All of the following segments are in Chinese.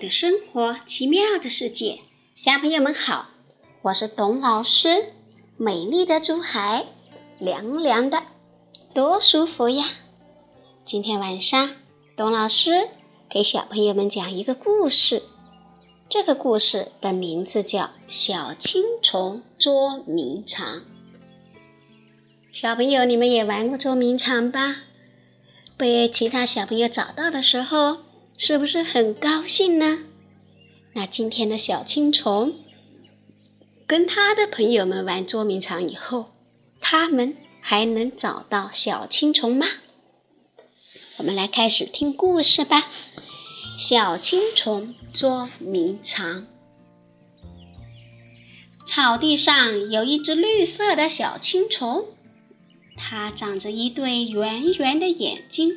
的生活，奇妙的世界，小朋友们好，我是董老师。美丽的珠海，凉凉的，多舒服呀！今天晚上，董老师给小朋友们讲一个故事。这个故事的名字叫《小青虫捉迷藏》。小朋友，你们也玩过捉迷藏吧？被其他小朋友找到的时候。是不是很高兴呢？那今天的小青虫跟他的朋友们玩捉迷藏以后，他们还能找到小青虫吗？我们来开始听故事吧。小青虫捉迷藏。草地上有一只绿色的小青虫，它长着一对圆圆的眼睛。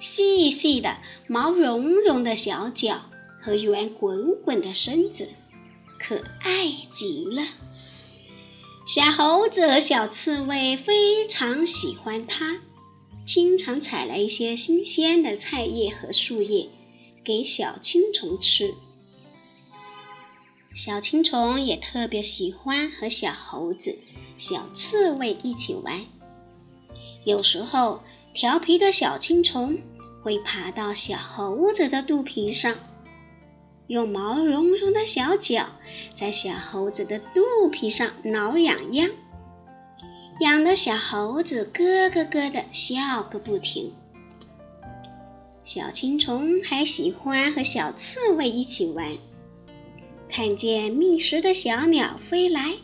细细的、毛茸茸的小脚和圆滚滚的身子，可爱极了。小猴子和小刺猬非常喜欢它，经常采来一些新鲜的菜叶和树叶给小青虫吃。小青虫也特别喜欢和小猴子、小刺猬一起玩，有时候。调皮的小青虫会爬到小猴子的肚皮上，用毛茸茸的小脚在小猴子的肚皮上挠痒痒，痒得小猴子咯咯咯的笑个不停。小青虫还喜欢和小刺猬一起玩，看见觅食的小鸟飞来，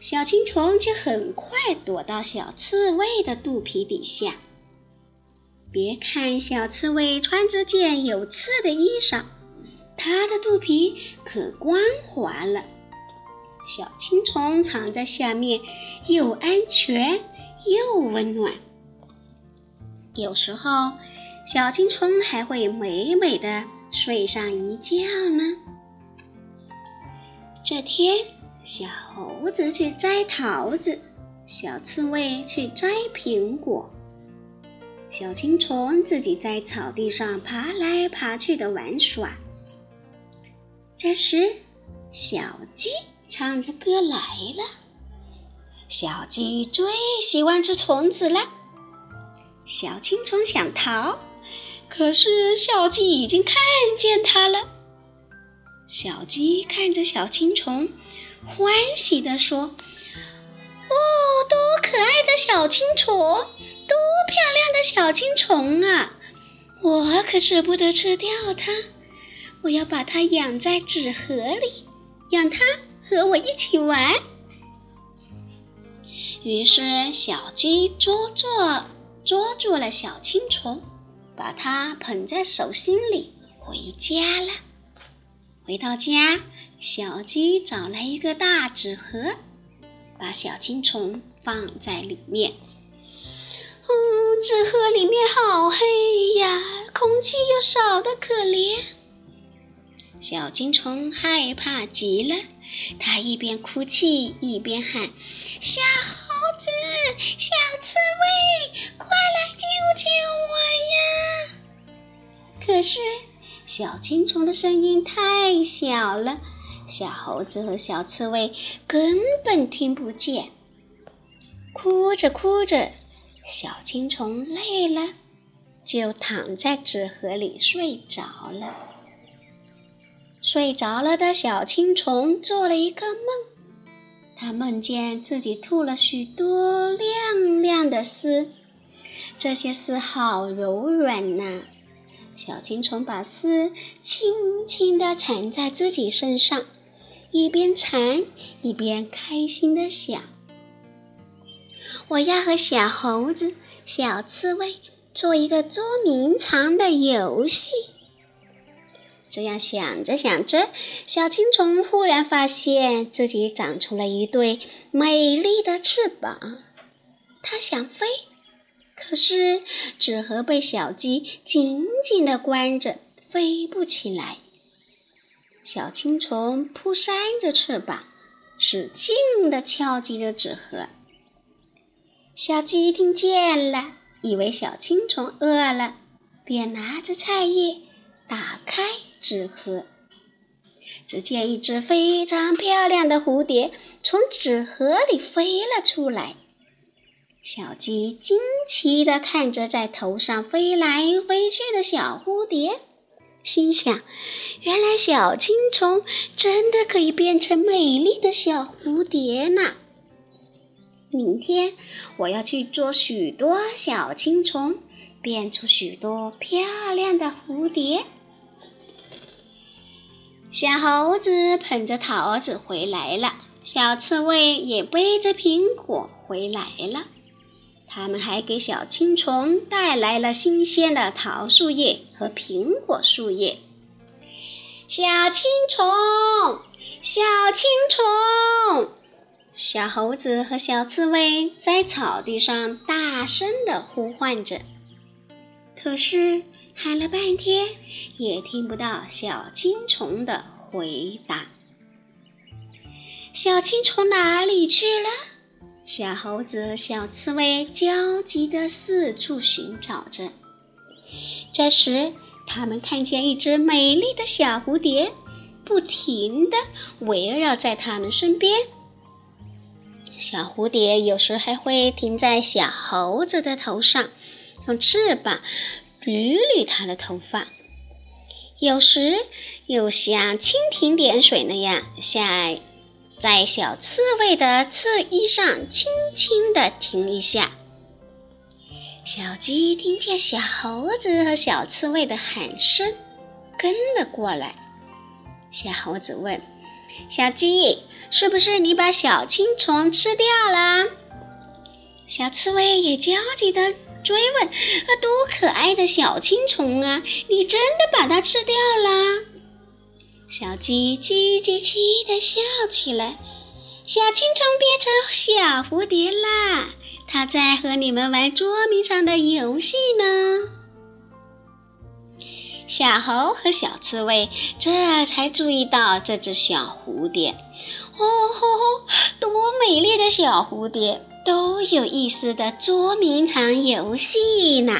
小青虫就很快躲到小刺猬的肚皮底下。别看小刺猬穿着件有刺的衣裳，它的肚皮可光滑了。小青虫藏在下面，又安全又温暖。有时候，小青虫还会美美的睡上一觉呢。这天，小猴子去摘桃子，小刺猬去摘苹果。小青虫自己在草地上爬来爬去的玩耍。这时，小鸡唱着歌来了。小鸡最喜欢吃虫子了。小青虫想逃，可是小鸡已经看见它了。小鸡看着小青虫，欢喜地说：“哦，多可爱的小青虫！”漂亮的小青虫啊！我可舍不得吃掉它，我要把它养在纸盒里，养它和我一起玩。于是，小鸡捉住捉住了小青虫，把它捧在手心里，回家了。回到家，小鸡找来一个大纸盒，把小青虫放在里面。嗯，纸盒里面好黑呀，空气又少得可怜。小金虫害怕极了，它一边哭泣一边喊：“小猴子，小刺猬，快来救救我呀！”可是小青虫的声音太小了，小猴子和小刺猬根本听不见。哭着哭着。小青虫累了，就躺在纸盒里睡着了。睡着了的小青虫做了一个梦，它梦见自己吐了许多亮亮的丝，这些丝好柔软呐。小青虫把丝轻轻地缠在自己身上，一边缠一边开心地想。我要和小猴子、小刺猬做一个捉迷藏的游戏。这样想着想着，小青虫忽然发现自己长出了一对美丽的翅膀。它想飞，可是纸盒被小鸡紧紧地关着，飞不起来。小青虫扑扇着翅膀，使劲地敲击着纸盒。小鸡听见了，以为小青虫饿了，便拿着菜叶打开纸盒。只见一只非常漂亮的蝴蝶从纸盒里飞了出来。小鸡惊奇地看着在头上飞来飞去的小蝴蝶，心想：原来小青虫真的可以变成美丽的小蝴蝶呢！明天我要去捉许多小青虫，变出许多漂亮的蝴蝶。小猴子捧着桃子回来了，小刺猬也背着苹果回来了。他们还给小青虫带来了新鲜的桃树叶和苹果树叶。小青虫，小青虫，小猴子和小刺猬在草地上大声地呼唤着，可是。喊了半天，也听不到小青虫的回答。小青虫哪里去了？小猴子、小刺猬焦急地四处寻找着。这时，他们看见一只美丽的小蝴蝶，不停地围绕在他们身边。小蝴蝶有时还会停在小猴子的头上，用翅膀。捋捋它的头发，有时又像蜻蜓点水那样，像在小刺猬的侧衣上轻轻地停一下。小鸡听见小猴子和小刺猬的喊声，跟了过来。小猴子问：“小鸡，是不是你把小青虫吃掉了？”小刺猬也焦急地。追问：“啊，多可爱的小青虫啊！你真的把它吃掉了？”小鸡叽叽叽地笑起来。小青虫变成小蝴蝶啦，它在和你们玩捉迷藏的游戏呢。小猴和小刺猬这才注意到这只小蝴蝶。哦吼吼，多美丽的小蝴蝶！都有意思的捉迷藏游戏呢。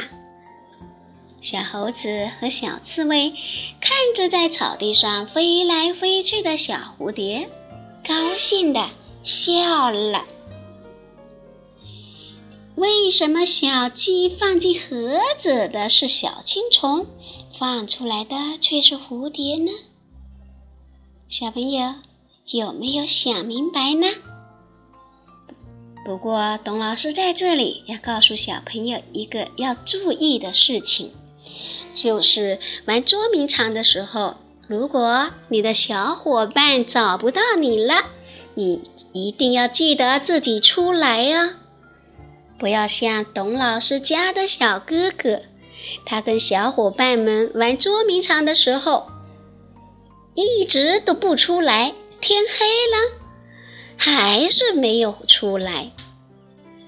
小猴子和小刺猬看着在草地上飞来飞去的小蝴蝶，高兴的笑了。为什么小鸡放进盒子的是小青虫，放出来的却是蝴蝶呢？小朋友有没有想明白呢？不过，董老师在这里要告诉小朋友一个要注意的事情，就是玩捉迷藏的时候，如果你的小伙伴找不到你了，你一定要记得自己出来哦！不要像董老师家的小哥哥，他跟小伙伴们玩捉迷藏的时候，一直都不出来，天黑了。还是没有出来，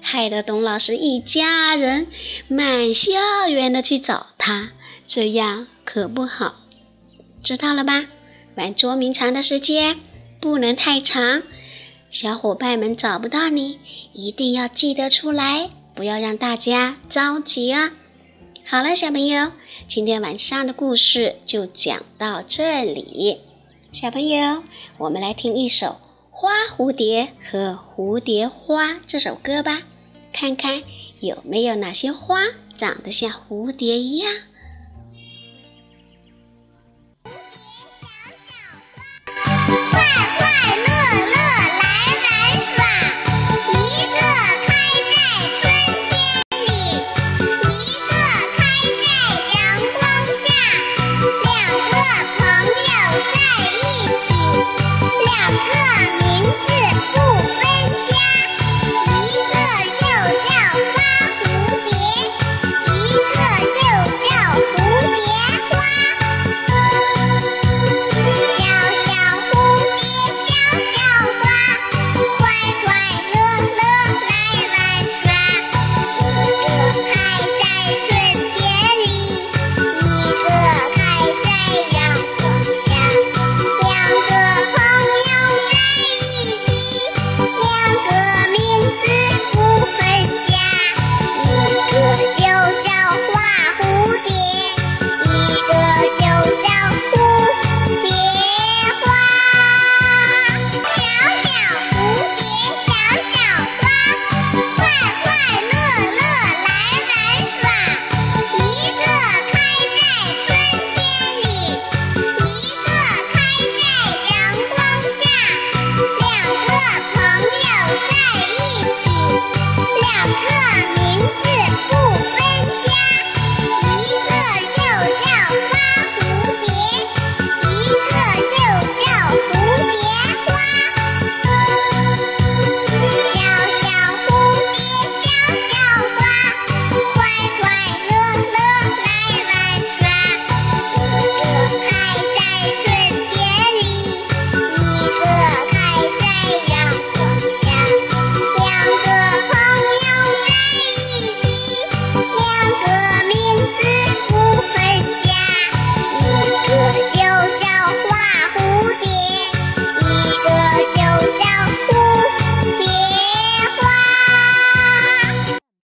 害得董老师一家人满校园的去找他，这样可不好，知道了吧？玩捉迷藏的时间不能太长，小伙伴们找不到你，一定要记得出来，不要让大家着急啊！好了，小朋友，今天晚上的故事就讲到这里，小朋友，我们来听一首。花蝴蝶和蝴蝶花这首歌吧，看看有没有哪些花长得像蝴蝶一样。Yeah.